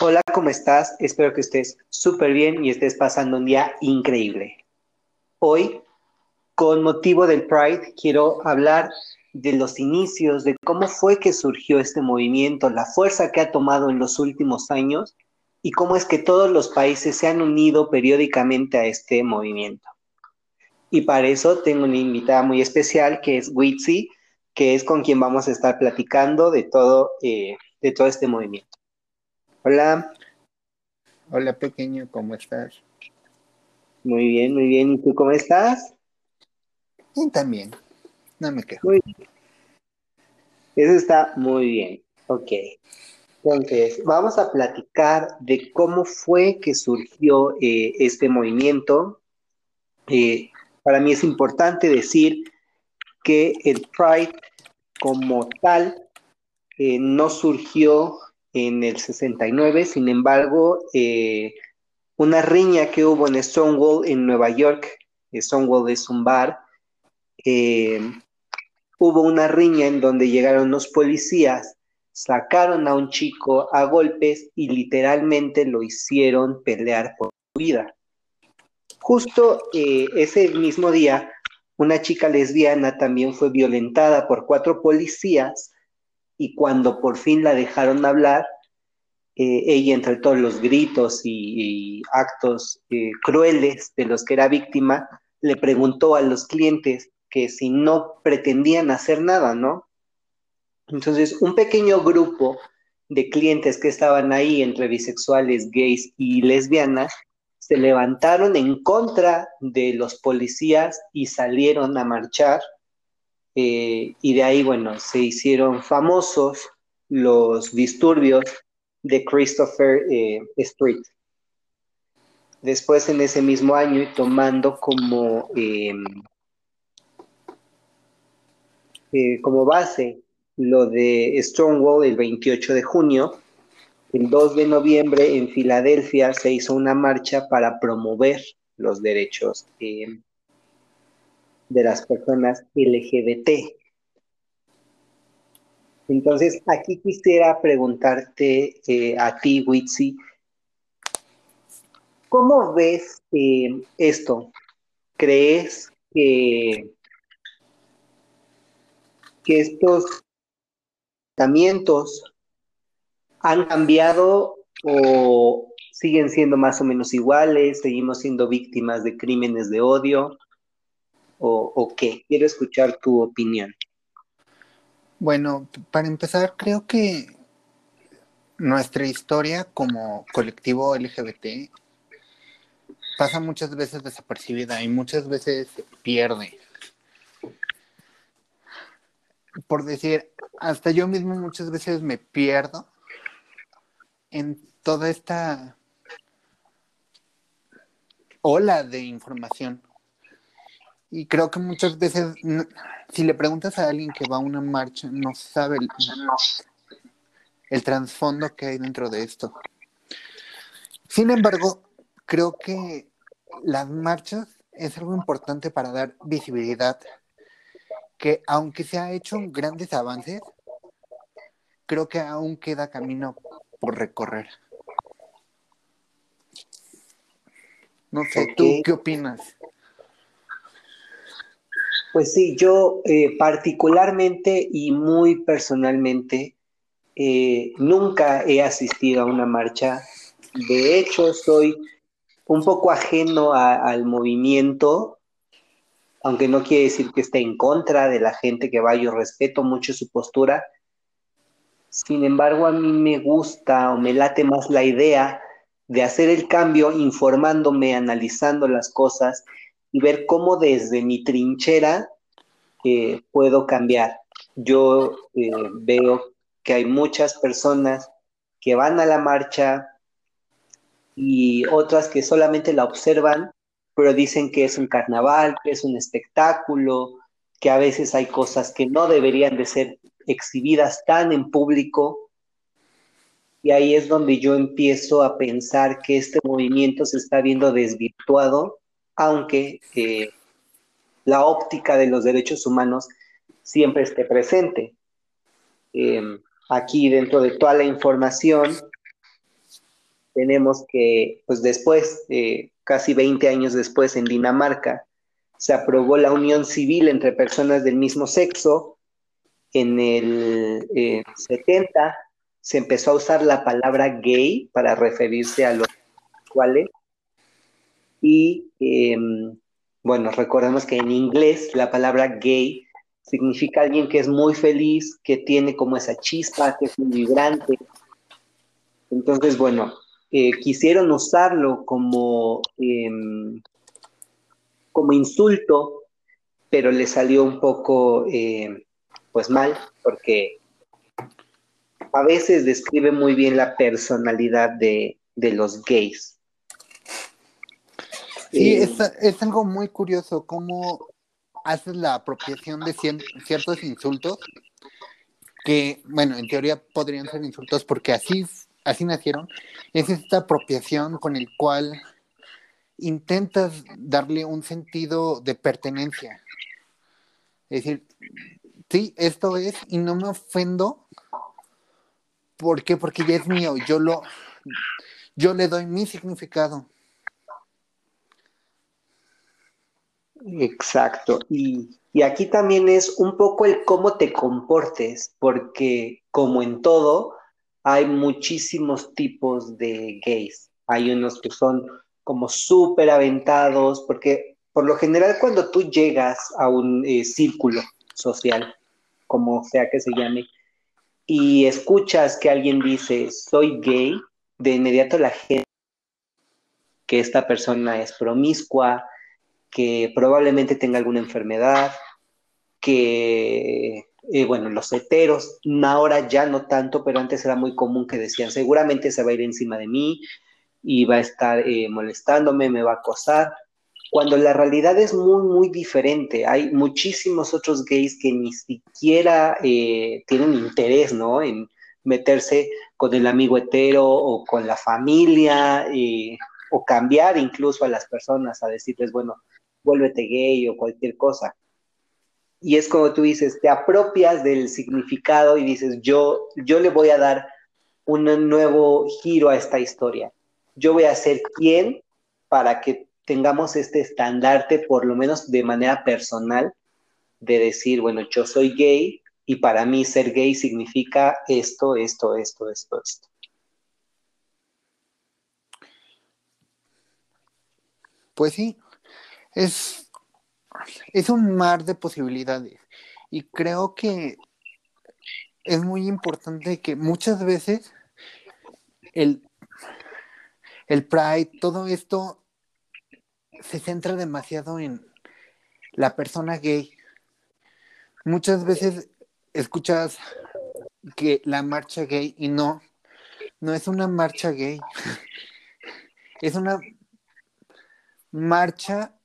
Hola, ¿cómo estás? Espero que estés súper bien y estés pasando un día increíble. Hoy, con motivo del Pride, quiero hablar de los inicios, de cómo fue que surgió este movimiento, la fuerza que ha tomado en los últimos años y cómo es que todos los países se han unido periódicamente a este movimiento. Y para eso tengo una invitada muy especial que es Witsi, que es con quien vamos a estar platicando de todo, eh, de todo este movimiento. Hola. Hola pequeño, ¿cómo estás? Muy bien, muy bien. ¿Y tú cómo estás? Bien, también. No me quejo. Muy bien. Eso está muy bien. Ok. Entonces, vamos a platicar de cómo fue que surgió eh, este movimiento. Eh, para mí es importante decir que el Pride como tal eh, no surgió en el 69, sin embargo, una riña que hubo en Stonewall en Nueva York, Stonewall es un bar, hubo una riña en donde llegaron los policías, sacaron a un chico a golpes y literalmente lo hicieron pelear por su vida. Justo eh, ese mismo día, una chica lesbiana también fue violentada por cuatro policías y cuando por fin la dejaron hablar, eh, ella entre todos los gritos y, actos eh, crueles de los que era víctima, le preguntó a los clientes, que si no pretendían hacer nada, ¿no? Entonces, un pequeño grupo de clientes que estaban ahí entre bisexuales, gays y lesbianas, se levantaron en contra de los policías y salieron a marchar. Eh, y de ahí, bueno, se hicieron famosos los disturbios de Christopher eh, Street. Después, en ese mismo año, y tomando como em, eh, como base lo de Stonewall el 28 de junio. El 2 de noviembre en Filadelfia se hizo una marcha para promover los derechos eh, de las personas LGBT. Entonces, aquí quisiera preguntarte eh, a ti, Witsi, ¿cómo ves esto? ¿Crees que que estos tratamientos han cambiado o siguen siendo más o menos iguales, seguimos siendo víctimas de crímenes de odio o, qué? Quiero escuchar tu opinión. Bueno, para empezar, creo que nuestra historia como colectivo LGBT pasa muchas veces desapercibida y muchas veces pierde por decir, hasta yo mismo muchas veces me pierdo en toda esta ola de información. Y creo que muchas veces, si le preguntas a alguien que va a una marcha, no sabe el, el trasfondo que hay dentro de esto. Sin embargo, creo que las marchas es algo importante para dar visibilidad que aunque se ha hecho grandes avances, creo que aún queda camino por recorrer. No sé, ¿tú qué opinas? Pues sí, yo eh, particularmente y muy personalmente eh, nunca he asistido a una marcha. De hecho, soy un poco ajeno al movimiento aunque no quiere decir que esté en contra de la gente que va, yo respeto mucho su postura. Sin embargo, a mí me gusta o me late más la idea de hacer el cambio informándome, analizando las cosas y ver cómo desde mi trinchera eh, puedo cambiar. Yo eh, veo que hay muchas personas que van a la marcha y otras que solamente la observan pero dicen que es un carnaval, que es un espectáculo, que a veces hay cosas que no deberían de ser exhibidas tan en público. Y ahí es donde yo empiezo a pensar que este movimiento se está viendo desvirtuado, aunque eh, la óptica de los derechos humanos siempre esté presente. Em, aquí dentro de toda la información tenemos que, pues después, casi 20 años después, en Dinamarca, se aprobó la unión civil entre personas del mismo sexo. En el 70 se empezó a usar la palabra gay para referirse a los cuales. Y em, bueno, recordemos que en inglés la palabra gay significa alguien que es muy feliz, que tiene como esa chispa, que es muy vibrante. Entonces, bueno, eh, quisieron usarlo como, em, como insulto, pero le salió un poco em, pues mal, porque a veces describe muy bien la personalidad de, los gays. Sí, eh, es, algo muy curioso cómo haces la apropiación de ciertos insultos que, bueno, en teoría podrían ser insultos porque así, así nacieron. Es esta apropiación con el cual intentas darle un sentido de pertenencia. Es decir, sí, esto es, y no me ofendo ¿Por qué? Porque ya es mío, yo lo, yo le doy mi significado. Exacto. Y, aquí también es un poco el cómo te comportes, porque como en todo, hay muchísimos tipos de gays. Hay unos que son como súper aventados, porque por lo general cuando tú llegas a un eh, círculo social, como sea que se llame, y escuchas que alguien dice, soy gay, de inmediato la gente que esta persona es promiscua, que probablemente tenga alguna enfermedad, que, eh, bueno, los heteros, ahora ya no tanto, pero antes era muy común que decían, seguramente se va a ir encima de mí y va a estar eh, molestándome, me va a acosar cuando la realidad es muy, muy diferente. Hay muchísimos otros gays que ni siquiera eh, tienen interés, ¿no? En meterse con el amigo hetero o con la familia, eh, o cambiar incluso a las personas a decirles, bueno, vuélvete gay o cualquier cosa. Y es como tú dices, te apropias del significado y dices, yo, yo le voy a dar un nuevo giro a esta historia. Yo voy a ser quien para que tengamos este estandarte, por lo menos de manera personal, de decir, bueno, yo soy gay y para mí ser gay significa esto, esto, esto, esto, esto. Pues sí, es, es un mar de posibilidades y creo que es muy importante que muchas veces el, el Pride, todo esto se centra demasiado en la persona gay. Muchas veces escuchas que la marcha gay y no, no es una marcha gay. Es una marcha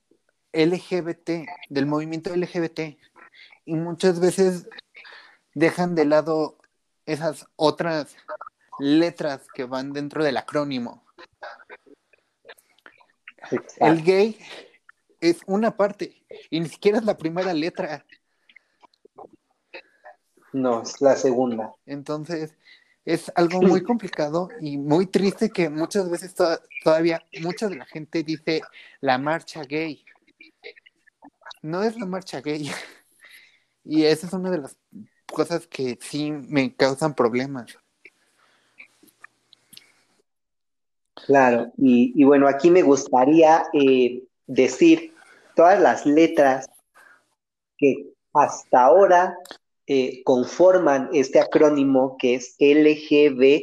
LGBT, del movimiento LGBT. Y muchas veces dejan de lado esas otras letras que van dentro del acrónimo. El gay es una parte y ni siquiera es la primera letra. No, es la segunda. Entonces, es algo muy complicado y muy triste que muchas veces todavía mucha de la gente dice la marcha gay. No es la marcha gay. Y esa es una de las cosas que sí me causan problemas. Claro, y, bueno, aquí me gustaría eh, decir todas las letras que hasta ahora eh, conforman este acrónimo que es LGBTTTIQA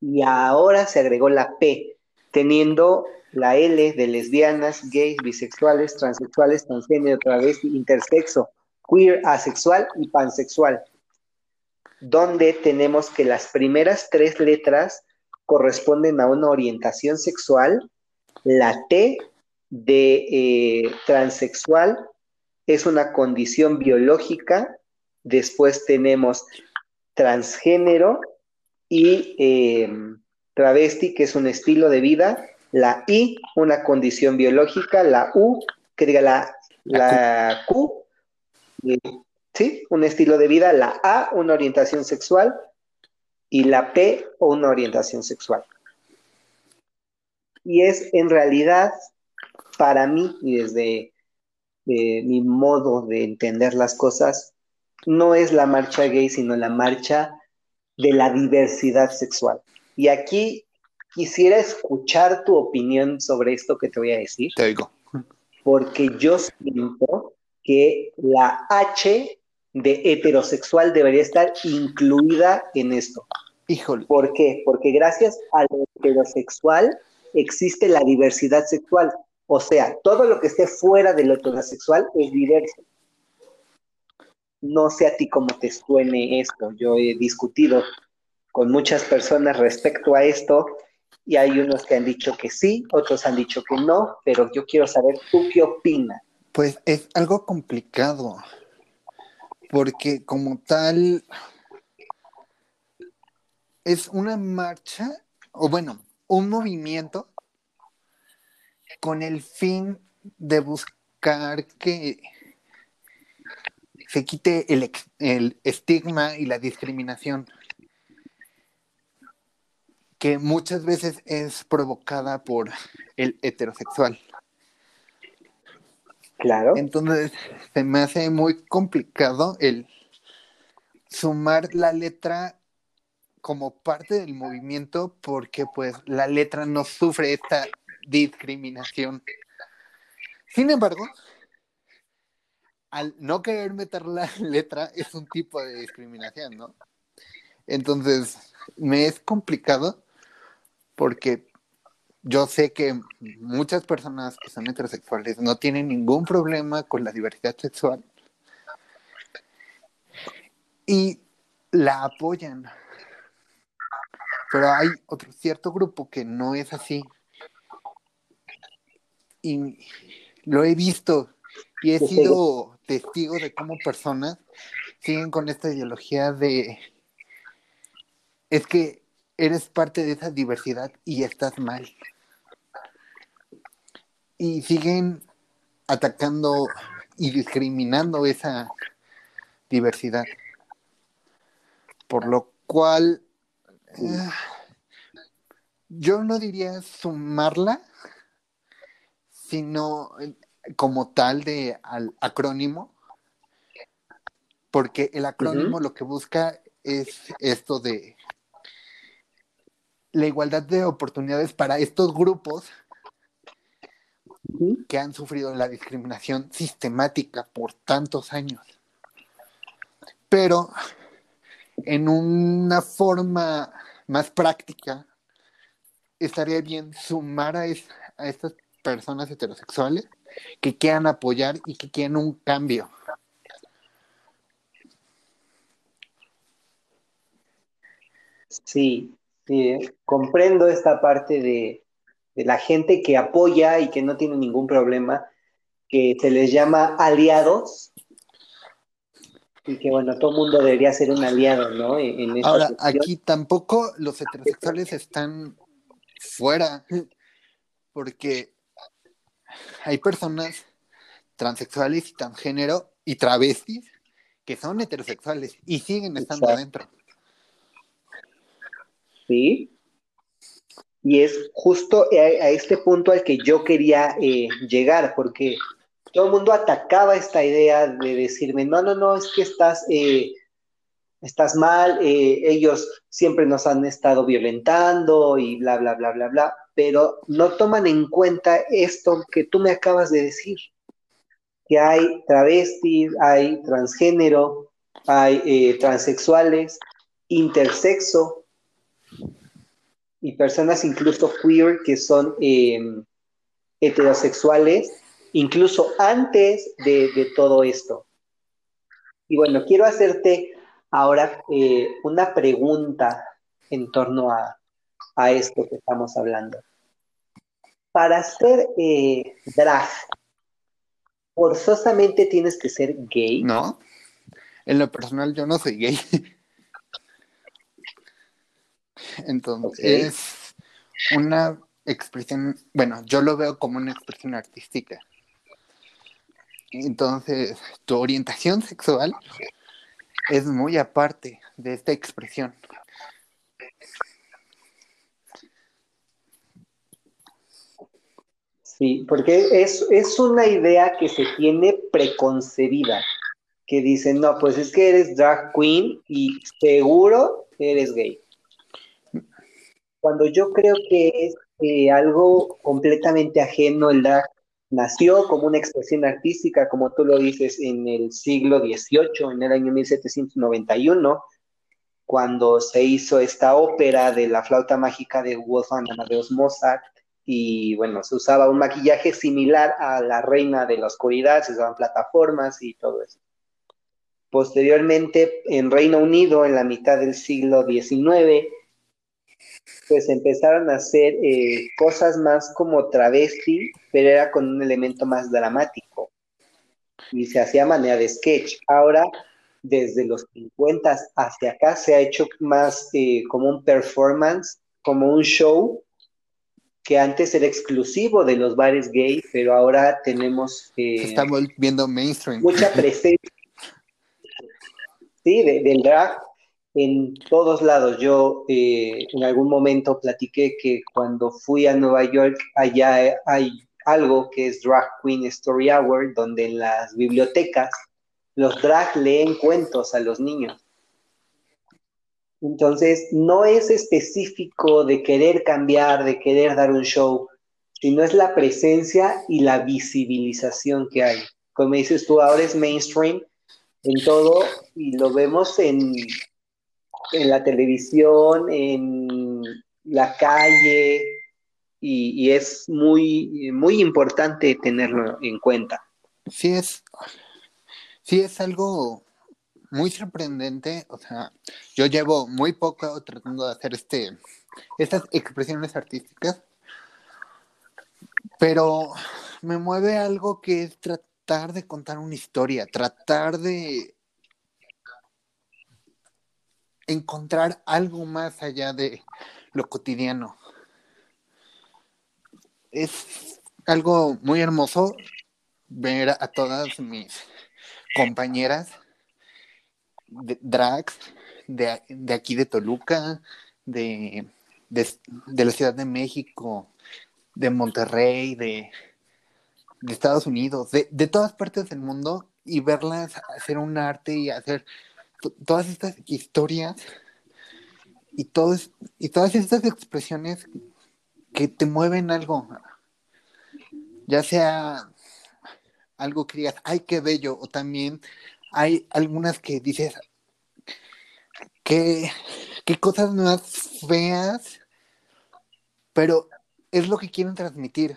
y ahora se agregó la P, teniendo la L de lesbianas, gays, bisexuales, transexuales, transgénero, travesti, intersexo, queer, asexual y pansexual donde tenemos que las primeras tres letras corresponden a una orientación sexual, la T de eh, transexual es una condición biológica, después tenemos transgénero y eh, travesti, que es un estilo de vida, la I, una condición biológica, la U, que diga la, la Q, ¿sí? Un estilo de vida, la A, una orientación sexual, y la P una orientación sexual. Y es en realidad, para mí y desde eh, mi modo de entender las cosas, no es la marcha gay, sino la marcha de la diversidad sexual. Y aquí quisiera escuchar tu opinión sobre esto que te voy a decir. Te digo. Porque yo siento que la H de heterosexual debería estar incluida en esto. Híjole. ¿Por qué? Porque gracias al heterosexual existe la diversidad sexual. O sea, todo lo que esté fuera del heterosexual es diverso. No sé a ti cómo te suene esto. Yo he discutido con muchas personas respecto a esto y hay unos que han dicho que sí, otros han dicho que no, pero yo quiero saber tú qué opinas. Pues es algo complicado, porque como tal es una marcha, o bueno, un movimiento con el fin de buscar que se quite el, el estigma y la discriminación que muchas veces es provocada por el heterosexual. Claro. Entonces, se me hace muy complicado el sumar la letra como parte del movimiento porque pues la letra no sufre esta discriminación. Sin embargo, al no querer meter la letra es un tipo de discriminación, ¿no? Entonces, me es complicado porque yo sé que muchas personas que son heterosexuales no tienen ningún problema con la diversidad sexual y la apoyan. Pero hay otro cierto grupo que no es así. Y lo he visto y he sido testigo de cómo personas siguen con esta ideología de es que eres parte de esa diversidad y estás mal. Y siguen atacando y discriminando esa diversidad. Por lo cual, eh, yo no diría sumarla, sino como tal de al acrónimo, porque el acrónimo lo que busca es esto de la igualdad de oportunidades para estos grupos que han sufrido la discriminación sistemática por tantos años. Pero en una forma más práctica, estaría bien sumar a, a estas personas heterosexuales que quieran apoyar y que quieran un cambio. Sí, Sí, comprendo esta parte de, la gente que apoya y que no tiene ningún problema, que se les llama aliados y que bueno, todo el mundo debería ser un aliado, ¿no? Ahora, aquí tampoco los heterosexuales están fuera, porque hay personas transexuales y transgénero y travestis que son heterosexuales y siguen estando adentro. ¿Sí? Y es justo a, este punto al que yo quería eh, llegar, porque todo el mundo atacaba esta idea de decirme, no, no, no, es que estás, eh, estás mal, eh, ellos siempre nos han estado violentando y bla, bla, bla, bla, bla, pero no toman en cuenta esto que tú me acabas de decir, que hay travestis, hay transgénero, hay transexuales, intersexo, y personas incluso queer que son eh, heterosexuales, incluso antes de, todo esto. Y bueno, quiero hacerte ahora eh, una pregunta en torno a, esto que estamos hablando. Para ser eh, drag, ¿forzosamente tienes que ser gay? No, en lo personal yo no soy gay. Entonces, okay. una expresión, bueno, yo lo veo como una expresión artística. Entonces, tu orientación sexual es muy aparte de esta expresión. Sí, porque es, es una idea que se tiene preconcebida, que dicen, no, pues es que eres drag queen y seguro eres gay. Cuando yo creo que es eh, algo completamente ajeno, el drag nació como una expresión artística, como tú lo dices, en el siglo XVIII, en el año 1791, cuando se hizo esta ópera de la flauta mágica de Wolfgang Amadeus Mozart, y bueno, se usaba un maquillaje similar a la reina de la oscuridad, se usaban plataformas y todo eso. Posteriormente, en Reino Unido, en la mitad del siglo XIX, pues empezaron a hacer eh, cosas más como travesti, pero era con un elemento más dramático. Y se hacía manera de sketch. Ahora, desde los 50 hacia acá, se ha hecho más eh, como un performance, como un show, que antes era exclusivo de los bares gay, pero ahora tenemos... Eh, Estamos viendo mainstream. Mucha presencia. sí, del drag en todos lados. Yo eh, en algún momento platiqué que cuando fui a Nueva York, allá hay algo que es Drag Queen Story Hour, donde en las bibliotecas los drag leen cuentos a los niños. Entonces, no es específico de querer cambiar, de querer dar un show, sino es la presencia y la visibilización que hay. Como dices tú, ahora es mainstream en todo y lo vemos en en la televisión, en la calle, y, es muy, muy importante tenerlo en cuenta. Sí es, sí es algo muy sorprendente, o sea, yo llevo muy poco tratando de hacer este, estas expresiones artísticas, pero me mueve algo que es tratar de contar una historia, tratar de encontrar algo más allá de lo cotidiano. Es algo muy hermoso ver a todas mis compañeras de drags de, aquí de Toluca, de, de, la Ciudad de México, de Monterrey, de, de Estados Unidos, de, de todas partes del mundo y verlas hacer un arte y hacer todas estas historias y, todos, y todas estas expresiones que te mueven algo, ya sea algo que digas, ay, qué bello, o también hay algunas que dices, qué, qué cosas más feas, pero es lo que quieren transmitir.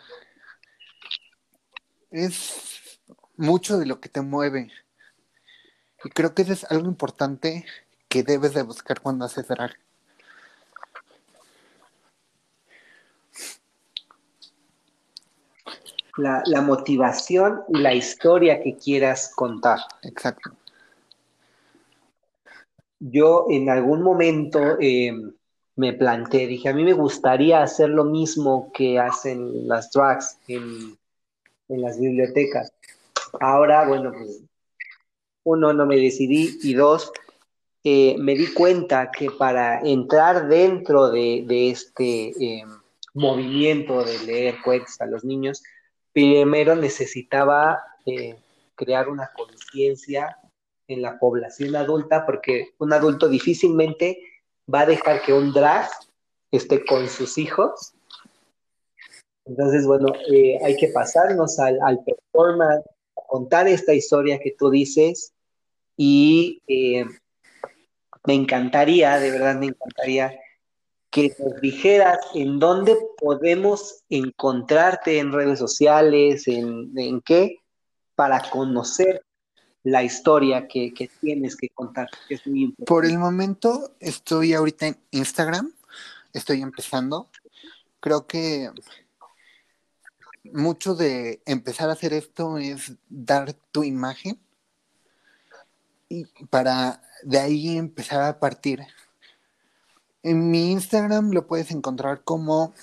Es mucho de lo que te mueve. Y creo que eso es algo importante que debes de buscar cuando haces drag. La, la, motivación y la historia que quieras contar. Exacto. Yo en algún momento eh, me planteé, dije, a mí me gustaría hacer lo mismo que hacen las drags en, en las bibliotecas. Ahora, bueno, pues uno, no me decidí y dos, eh, me di cuenta que para entrar dentro de, este eh, movimiento de leer cuentos a los niños, primero necesitaba eh, crear una conciencia en la población adulta, porque un adulto difícilmente va a dejar que un drag esté con sus hijos. Entonces, bueno, hay que pasarnos al, al performance, contar esta historia que tú dices, y eh, me encantaría, de verdad me encantaría que nos dijeras en dónde podemos encontrarte en redes sociales, en, qué, para conocer la historia que, tienes que contar, que es muy importante. Por el momento estoy ahorita en Instagram, estoy empezando. Creo que mucho de empezar a hacer esto es dar tu imagen y para de ahí empezar a partir. En mi Instagram lo puedes encontrar como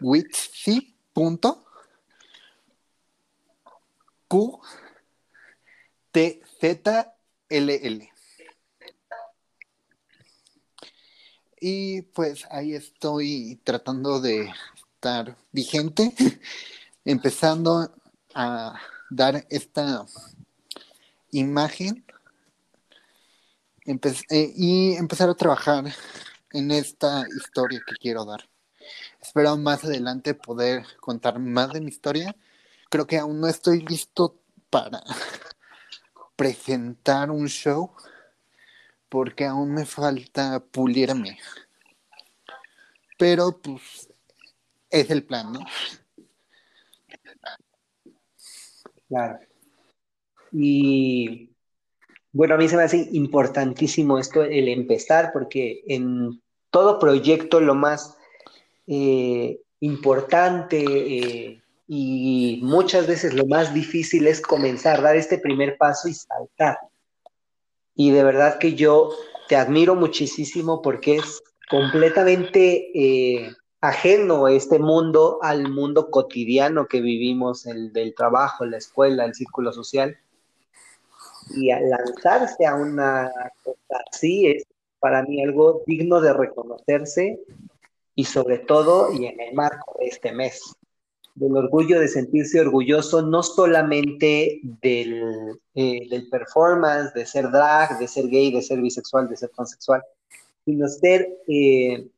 witsi.qtzll. Y pues ahí estoy tratando de estar vigente empezando a dar esta imagen eh, y empezar a trabajar en esta historia que quiero dar. Espero más adelante poder contar más de mi historia. Creo que aún no estoy listo para presentar un show porque aún me falta pulirme. Pero pues es el plan, ¿no? Claro. Y bueno, a mí se me hace importantísimo esto, el empezar, porque en todo proyecto lo más eh, importante eh, y muchas veces lo más difícil es comenzar, dar este primer paso y saltar. Y de verdad que yo te admiro muchísimo porque es completamente eh, ajeno este mundo al mundo cotidiano que vivimos, el del trabajo, la escuela, el círculo social. Y al lanzarse a una cosa así es para mí algo digno de reconocerse y sobre todo, y en el marco de este mes, del orgullo de sentirse orgulloso no solamente del, eh, del performance, de ser drag, de ser gay, de ser bisexual, de ser transexual, sino ser eh,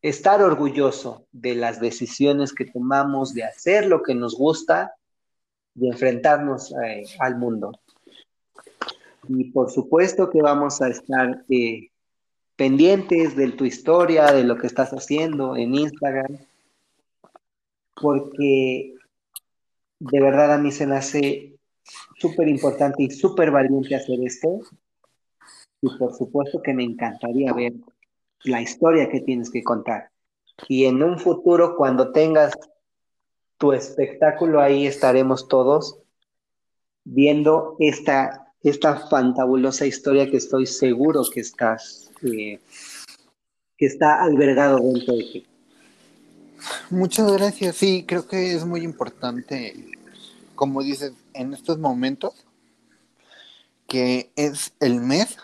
estar orgulloso de las decisiones que tomamos, de hacer lo que nos gusta, de enfrentarnos eh, al mundo. Y por supuesto que vamos a estar eh, pendientes de tu historia, de lo que estás haciendo en Instagram, porque de verdad a mí se me hace súper importante y súper valiente hacer esto. Y por supuesto que me encantaría ver la historia que tienes que contar. Y en un futuro, cuando tengas tu espectáculo, ahí estaremos todos viendo esta, esta fantabulosa historia que estoy seguro que estás, eh, que está albergado dentro de ti. Muchas gracias. Sí, creo que es muy importante, como dices, en estos momentos, que es el mes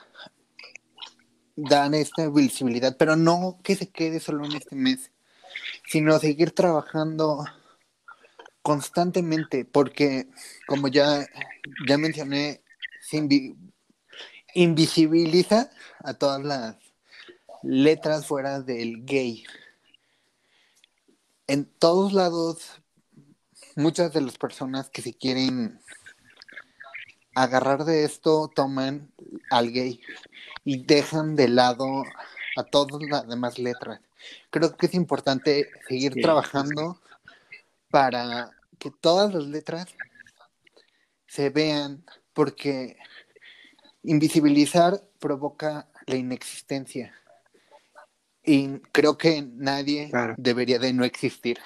dan esta visibilidad, pero no que se quede solo en este mes, sino seguir trabajando constantemente, porque como ya, ya mencioné, se invisibiliza a todas las letras fuera del gay. En todos lados, muchas de las personas que se quieren agarrar de esto toman al gay y dejan de lado a todas las demás letras. Creo que es importante seguir trabajando para que todas las letras se vean, porque invisibilizar provoca la inexistencia. Y creo que nadie debería de no existir.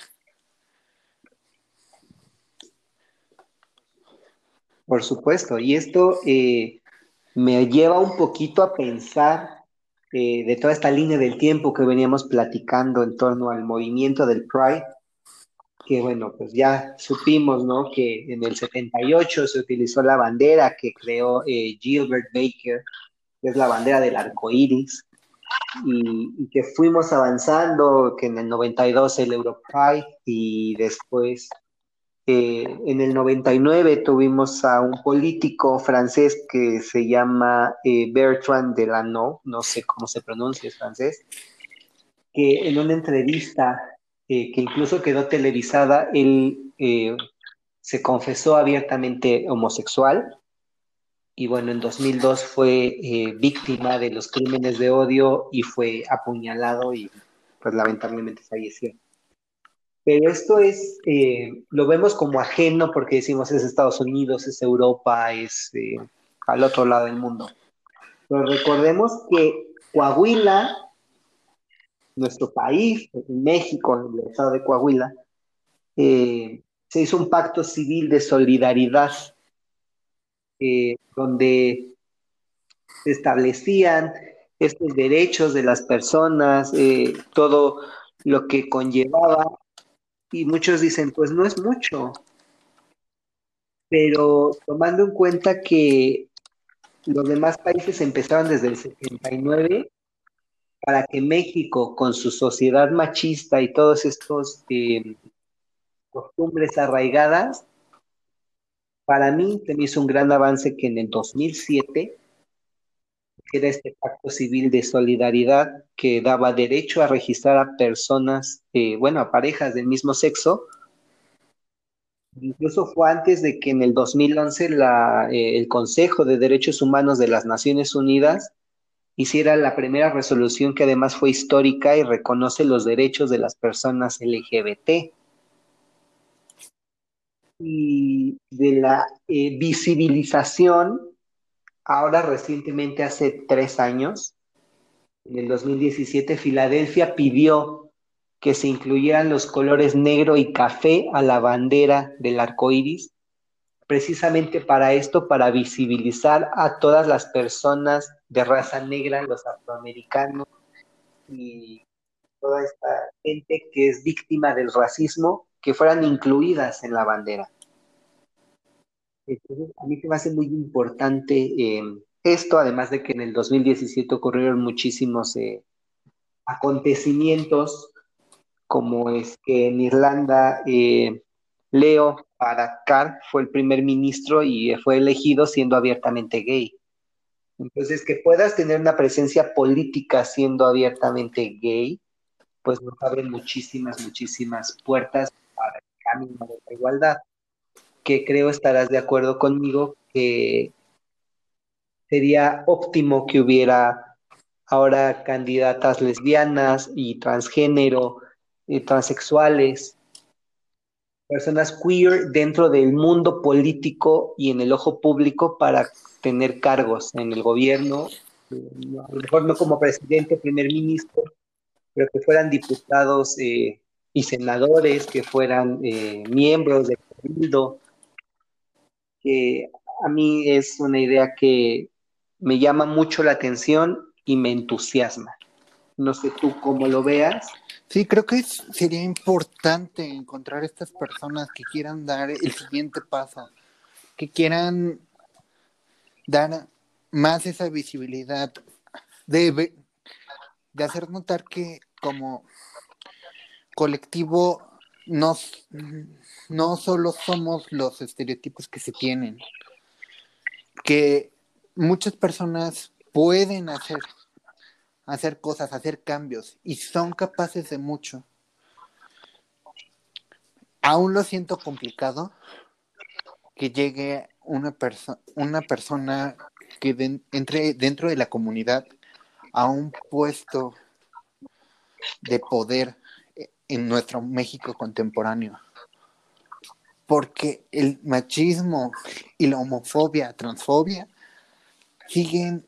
Por supuesto, y esto eh, me lleva un poquito a pensar eh, de toda esta línea del tiempo que veníamos platicando en torno al movimiento del Pride, que bueno, pues ya supimos, ¿no? Que en el 78 se utilizó la bandera que creó eh, Gilbert Baker, que es la bandera del arco iris, y, y, que fuimos avanzando, que en el 92 el Europride y después eh, en el 99 tuvimos a un político francés que se llama eh, Bertrand Delano, no sé cómo se pronuncia, es francés, que en una entrevista eh, que incluso quedó televisada, él se confesó abiertamente homosexual y bueno, en 2002 fue víctima de los crímenes de odio y fue apuñalado y pues lamentablemente falleció. Pero esto es, eh, lo vemos como ajeno porque decimos es Estados Unidos, es Europa, es eh, al otro lado del mundo. Pero recordemos que Coahuila, nuestro país, México, el estado de Coahuila, eh, se hizo un pacto civil de solidaridad donde se establecían estos derechos de las personas, todo lo que conllevaba y muchos dicen, pues no es mucho. Pero tomando en cuenta que los demás países empezaron desde el 79, para que México, con su sociedad machista y todos estos eh, costumbres arraigadas, para mí me hizo un gran avance que en el 2007 era este pacto civil de solidaridad que daba derecho a registrar a personas, eh, bueno, a parejas del mismo sexo. Incluso fue antes de que en el 2011 la, eh, el Consejo de Derechos Humanos de las Naciones Unidas hiciera la primera resolución que además fue histórica y reconoce los derechos de las personas LGBT y de la eh, visibilización, ahora recientemente, hace tres años, en el 2017, Filadelfia pidió que se incluyeran los colores negro y café a la bandera del arco iris, precisamente para esto, para visibilizar a todas las personas de raza negra, los afroamericanos y toda esta gente que es víctima del racismo que fueran incluidas en la bandera. Entonces, a mí me hace muy importante eh, esto, además de que en el 2017 ocurrieron muchísimos eh, acontecimientos, como es que en Irlanda eh, Leo Varadkar fue el primer ministro y fue elegido siendo abiertamente gay. Entonces, que puedas tener una presencia política siendo abiertamente gay, pues nos abre muchísimas, muchísimas puertas camino de la igualdad, que creo estarás de acuerdo conmigo que sería óptimo que hubiera ahora candidatas lesbianas y transgénero, y transexuales, personas queer dentro del mundo político y en el ojo público para tener cargos en el gobierno, a lo mejor no como presidente, primer ministro, pero que fueran diputados eh, y senadores que fueran eh, miembros del Cabildo, que a mí es una idea que me llama mucho la atención y me entusiasma. No sé tú cómo lo veas. Sí, creo que sería importante encontrar estas personas que quieran dar el siguiente paso, que quieran dar más esa visibilidad, de, de hacer notar que como colectivo no, no solo somos los estereotipos que se tienen, que muchas personas pueden hacer, hacer cosas, hacer cambios y son capaces de mucho. Aún lo siento complicado que llegue una, persona una persona que entre dentro de la comunidad a un puesto de poder en nuestro México contemporáneo. Porque el machismo y la homofobia, transfobia, siguen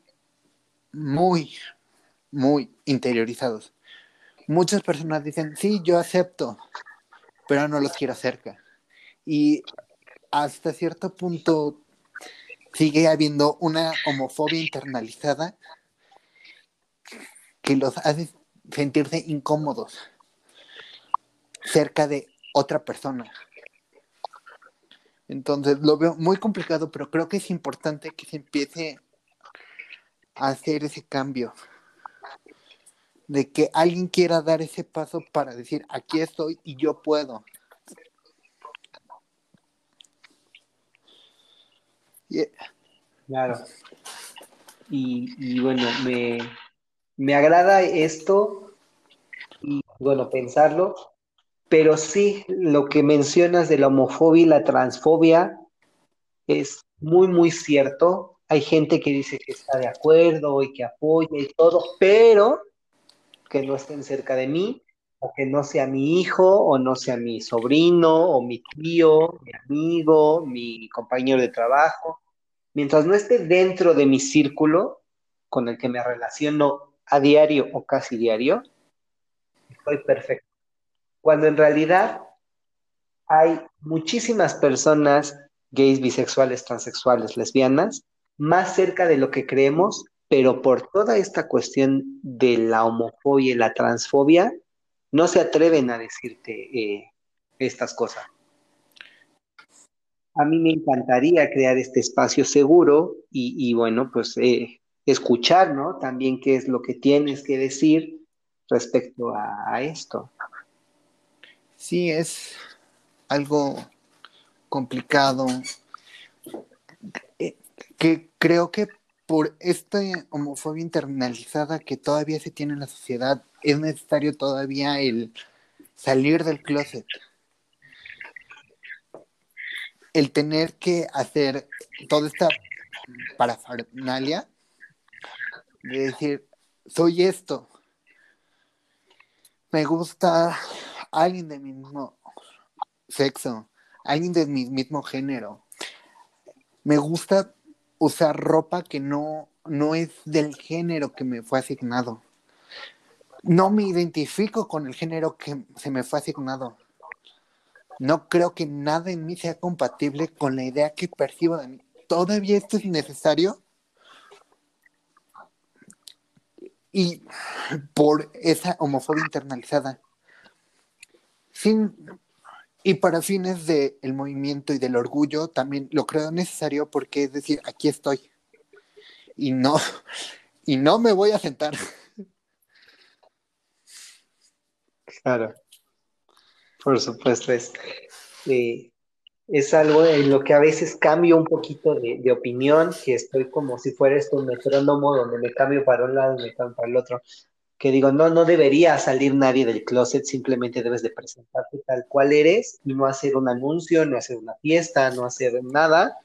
muy, muy interiorizados. Muchas personas dicen, sí, yo acepto, pero no los quiero cerca. Y hasta cierto punto sigue habiendo una homofobia internalizada que los hace sentirse incómodos cerca de otra persona. Entonces lo veo muy complicado, pero creo que es importante que se empiece a hacer ese cambio. De que alguien quiera dar ese paso para decir, aquí estoy y yo puedo. Claro. Y, y bueno, me, me agrada esto y bueno, pensarlo, pero sí, lo que mencionas de la homofobia y la transfobia es muy, muy cierto. Hay gente que dice que está de acuerdo y que apoya y todo, pero que no estén cerca de mí, o que no sea mi hijo, o no sea mi sobrino, o mi tío, mi amigo, mi compañero de trabajo. Mientras no esté dentro de mi círculo con el que me relaciono a diario o casi diario, estoy perfecto cuando en realidad hay muchísimas personas gays, bisexuales, transexuales, lesbianas, más cerca de lo que creemos, pero por toda esta cuestión de la homofobia y la transfobia, no se atreven a decirte eh, estas cosas. A mí me encantaría crear este espacio seguro y, bueno, pues eh, escuchar, ¿no? También qué es lo que tienes que decir respecto a esto. Sí, es, algo complicado, eh, que creo que por esta homofobia internalizada que todavía se tiene en la sociedad, es necesario todavía el salir del closet. El tener que hacer toda esta parafernalia de decir, soy esto. Me gusta alguien de mi mismo sexo, alguien de mi mismo género. Me gusta usar ropa que no, no es del género que me fue asignado. No me identifico con el género que se me fue asignado. No creo que nada en mí sea compatible con la idea que percibo de mí. ¿Todavía esto es necesario? Y por esa homofobia internalizada. Sin y para fines del movimiento y del orgullo, también lo creo necesario porque es decir, aquí estoy. Y no, y no me voy a sentar. Claro. Por supuesto, es, eh, es algo en lo que a veces cambio un poquito de, opinión, que estoy como si fuera esto un metrónomo donde me cambio para un lado me cambio para el otro que digo, no, no debería salir nadie del closet, simplemente debes de presentarte tal cual eres y no hacer un anuncio, no hacer una fiesta, no hacer nada,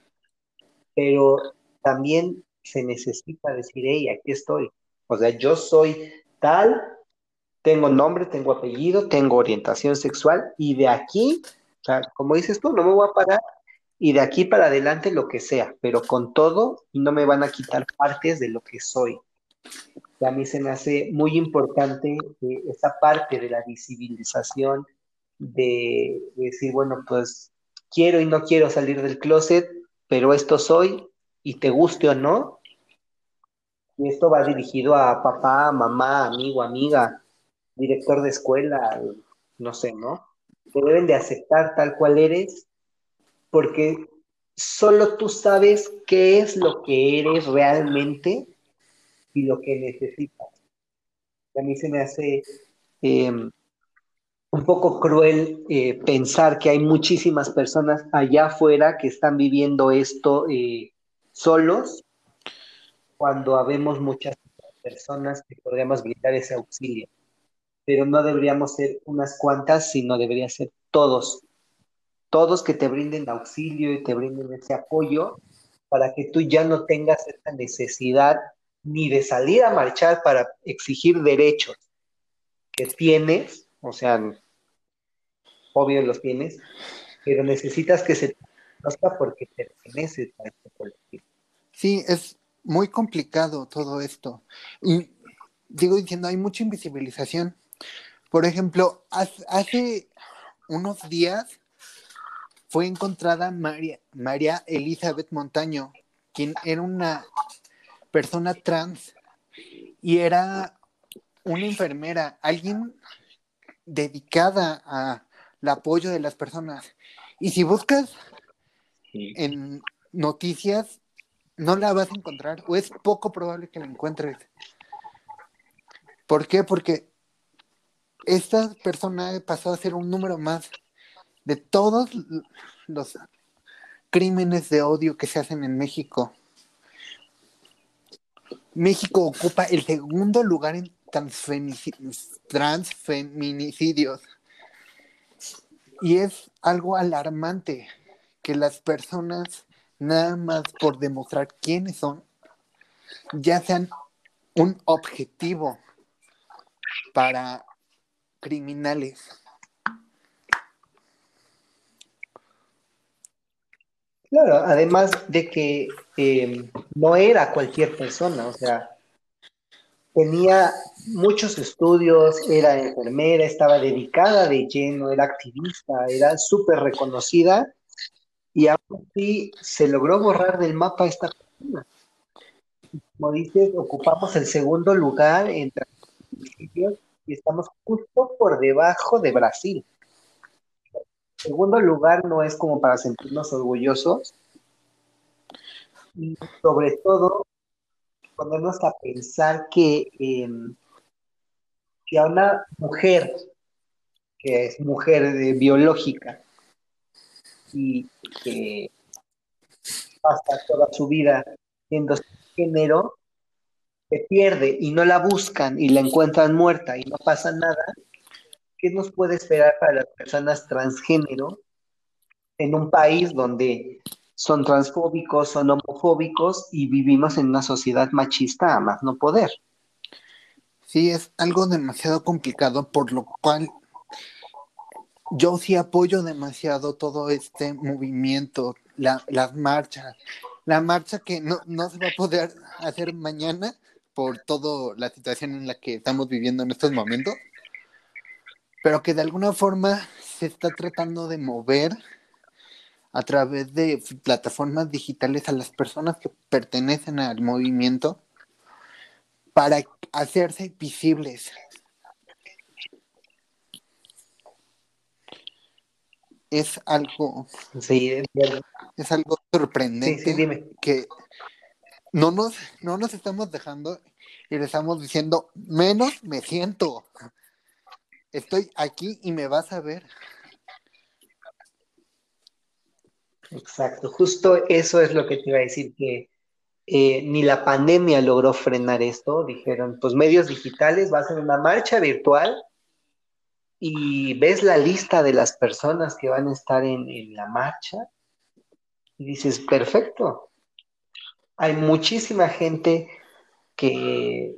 pero también se necesita decir, hey, aquí estoy. O sea, yo soy tal, tengo nombre, tengo apellido, tengo orientación sexual y de aquí, o sea, como dices tú, no me voy a parar y de aquí para adelante lo que sea, pero con todo no me van a quitar partes de lo que soy a mí se me hace muy importante eh, esa parte de la visibilización, de, decir, bueno, pues quiero y no quiero salir del closet, pero esto soy y te guste o no. Y esto va dirigido a papá, mamá, amigo, amiga, director de escuela, no sé, ¿no? Te deben de aceptar tal cual eres, porque solo tú sabes qué es lo que eres realmente y lo que necesitas. A mí se me hace em, un poco cruel eh, pensar que hay muchísimas personas allá afuera que están viviendo esto eh, solos, cuando habemos muchas personas que podríamos brindar ese auxilio. Pero no deberíamos ser unas cuantas, sino debería ser todos. Todos que te brinden auxilio y te brinden ese apoyo para que tú ya no tengas esta necesidad ni de salir a marchar para exigir derechos que tienes, o sea, obvio los tienes, pero necesitas que se conozca porque perteneces a este colectivo. Sí, es muy complicado todo esto. Y digo diciendo, hay mucha invisibilización. Por ejemplo, hace unos días fue encontrada María, María Elizabeth Montaño, quien era una persona trans y era una enfermera, alguien dedicada al apoyo de las personas. Y si buscas en noticias, no la vas a encontrar o es poco probable que la encuentres. ¿Por qué? Porque esta persona pasó a ser un número más de todos los crímenes de odio que se hacen en México. México ocupa el segundo lugar en transfeminicidios. Y es algo alarmante que las personas, nada más por demostrar quiénes son, ya sean un objetivo para criminales. Claro, además de que eh, no era cualquier persona, o sea, tenía muchos estudios, era enfermera, estaba dedicada de lleno, era activista, era súper reconocida y aún así se logró borrar del mapa esta persona. Como dices, ocupamos el segundo lugar entre y estamos justo por debajo de Brasil segundo lugar no es como para sentirnos orgullosos. Y sobre todo, ponernos a pensar que, em, a una mujer, que es mujer biológica, y que pasa toda su vida siendo género, se pierde y no la buscan y la encuentran muerta y no pasa nada, ¿qué nos puede esperar para las personas transgénero en un país donde son transfóbicos, son homofóbicos y vivimos en una sociedad machista a más no poder? Sí, es algo demasiado complicado, por lo cual yo sí apoyo demasiado todo este movimiento, la, las marchas, la marcha que no, no se va a poder hacer mañana por toda la situación en la que estamos viviendo en estos momentos, pero que de alguna forma se está tratando de mover a través de plataformas digitales a las personas que pertenecen al movimiento para hacerse visibles. Es algo, es algo sorprendente que no nos, no nos estamos dejando y le estamos diciendo, menos me siento. Estoy aquí y me vas a ver. Exacto, justo eso es lo que te iba a decir, que eh, ni la pandemia logró frenar esto. Dijeron, pues medios digitales, va a una marcha virtual y ves la lista de las personas que van a estar en, la marcha y dices, perfecto. Hay muchísima gente que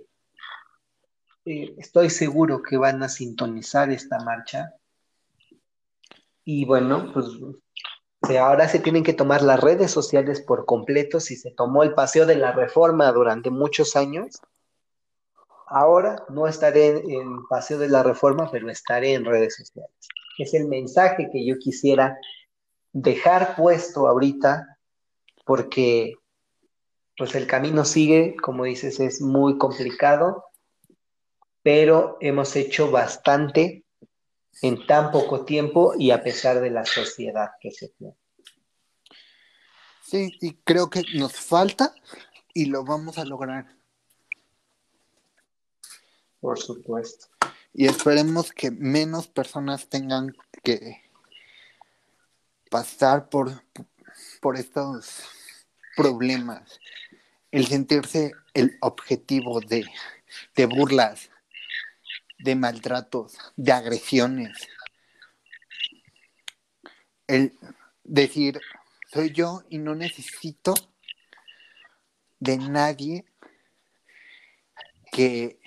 eh, estoy seguro que van a sintonizar esta marcha. Y bueno, pues ahora se tienen que tomar las redes sociales por completo. Si se tomó el paseo de la reforma durante muchos años, ahora no estaré en, paseo de la reforma, pero estaré en redes sociales. Es el mensaje que yo quisiera dejar puesto ahorita, porque pues el camino sigue, como dices, es muy complicado, pero hemos hecho bastante en tan poco tiempo y a pesar de la sociedad que se tiene. Sí, y creo que nos falta y lo vamos a lograr. Por supuesto. Y esperemos que menos personas tengan que pasar por, por estos problemas. El sentirse el objetivo de, de burlas, de maltratos, de agresiones. El decir, soy yo y no necesito de nadie que,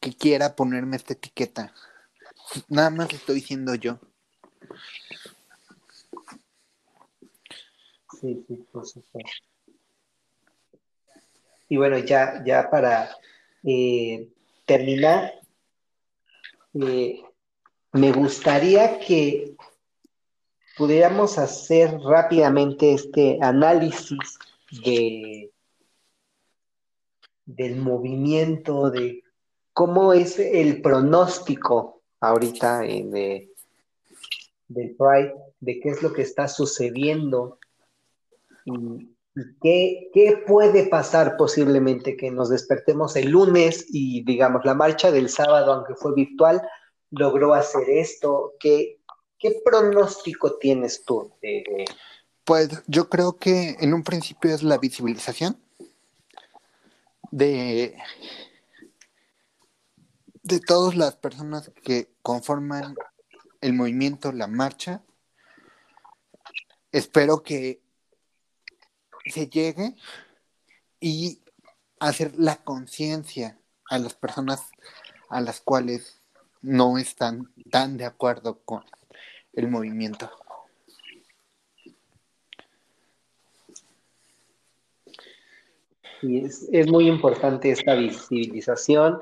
que quiera ponerme esta etiqueta. Nada más estoy diciendo yo. Sí, sí, por supuesto. Y bueno, ya, ya para eh, terminar, eh, me gustaría que pudiéramos hacer rápidamente este análisis de del movimiento, de cómo es el pronóstico ahorita eh, de, del Pride, de qué es lo que está sucediendo ¿Qué, ¿Qué, puede pasar posiblemente que nos despertemos el lunes y digamos la marcha del sábado, aunque fue virtual, logró hacer esto? ¿Qué, qué pronóstico tienes tú? Pues yo creo que en un principio es la visibilización de, de todas las personas que conforman el movimiento, la marcha. Espero que se llegue y hacer la conciencia a las personas a las cuales no están tan de acuerdo con el movimiento. Y es, muy importante esta visibilización,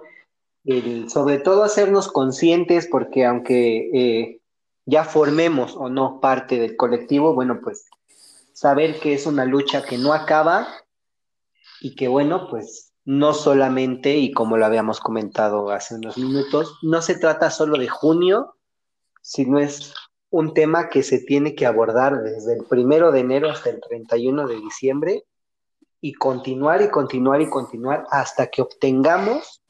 sobre todo hacernos conscientes, porque aunque eh, ya formemos o no parte del colectivo, bueno, pues saber que es una lucha que no acaba y que bueno, pues no solamente, y como lo habíamos comentado hace unos minutos, no se trata solo de junio, sino es un tema que se tiene que abordar desde el primero de enero hasta el 31 de diciembre y continuar y continuar y continuar hasta que obtengamos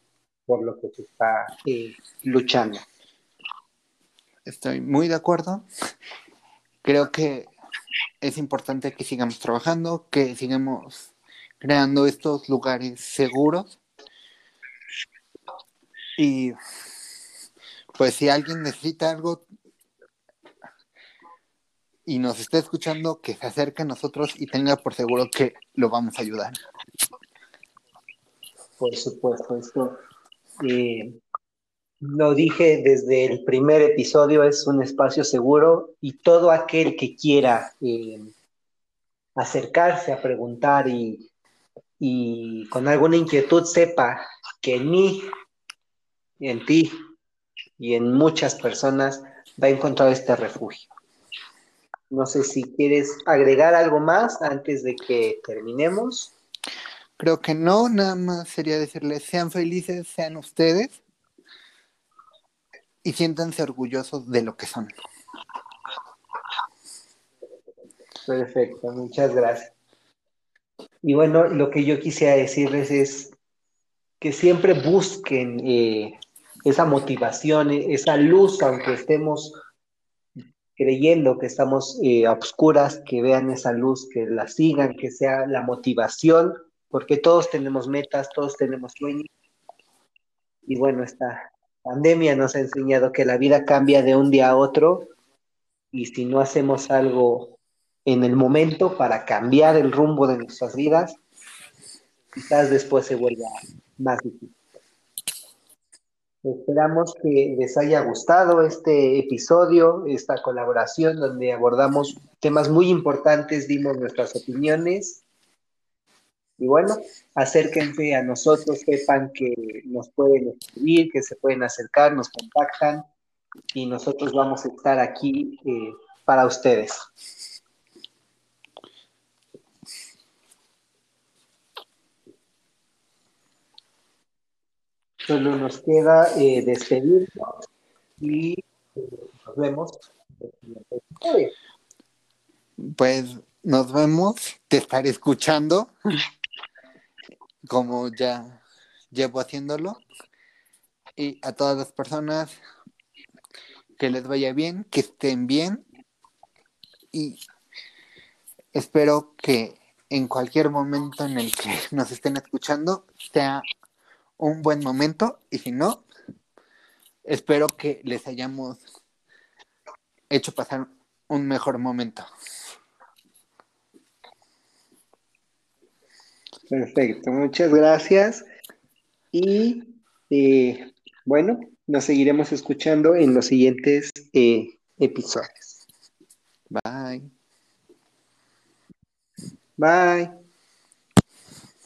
por lo que se está eh, luchando. Estoy muy de acuerdo. Creo que es importante que sigamos trabajando, que sigamos creando estos lugares seguros. Y pues si alguien necesita algo y nos está escuchando, que se acerque a nosotros y tenga por seguro que lo vamos a ayudar. Por supuesto, esto eh, lo dije desde el primer episodio, es un espacio seguro y todo aquel que quiera eh, acercarse a preguntar y, y, con alguna inquietud sepa que en mí, en ti y en muchas personas va a encontrar este refugio. No sé si quieres agregar algo más antes de que terminemos. Creo que no, nada más sería decirles, sean felices, sean ustedes y siéntanse orgullosos de lo que son. Perfecto, muchas gracias. Y bueno, lo que yo quisiera decirles es que siempre busquen eh, esa motivación, esa luz, aunque estemos creyendo que estamos eh, a obscuras, que vean esa luz, que la sigan, que sea la motivación, porque todos tenemos metas, todos tenemos sueños. Y bueno, esta pandemia nos ha enseñado que la vida cambia de un día a otro y si no hacemos algo en el momento para cambiar el rumbo de nuestras vidas, quizás después se vuelva más difícil. Esperamos que les haya gustado este episodio, esta colaboración donde abordamos temas muy importantes, dimos nuestras opiniones y bueno, acérquense a nosotros, sepan que nos pueden escribir, que se pueden acercar, nos contactan y nosotros vamos a estar aquí eh, para ustedes. Solo nos queda eh, despedirnos y eh, nos vemos. Pues nos vemos, te estaré escuchando como ya llevo haciéndolo. Y a todas las personas que les vaya bien, que estén bien. Y espero que en cualquier momento en el que nos estén escuchando sea un buen momento. Y si no, espero que les hayamos hecho pasar un mejor momento. Perfecto, muchas gracias. Y eh, bueno, nos seguiremos escuchando en los siguientes eh, episodios. Bye. Bye.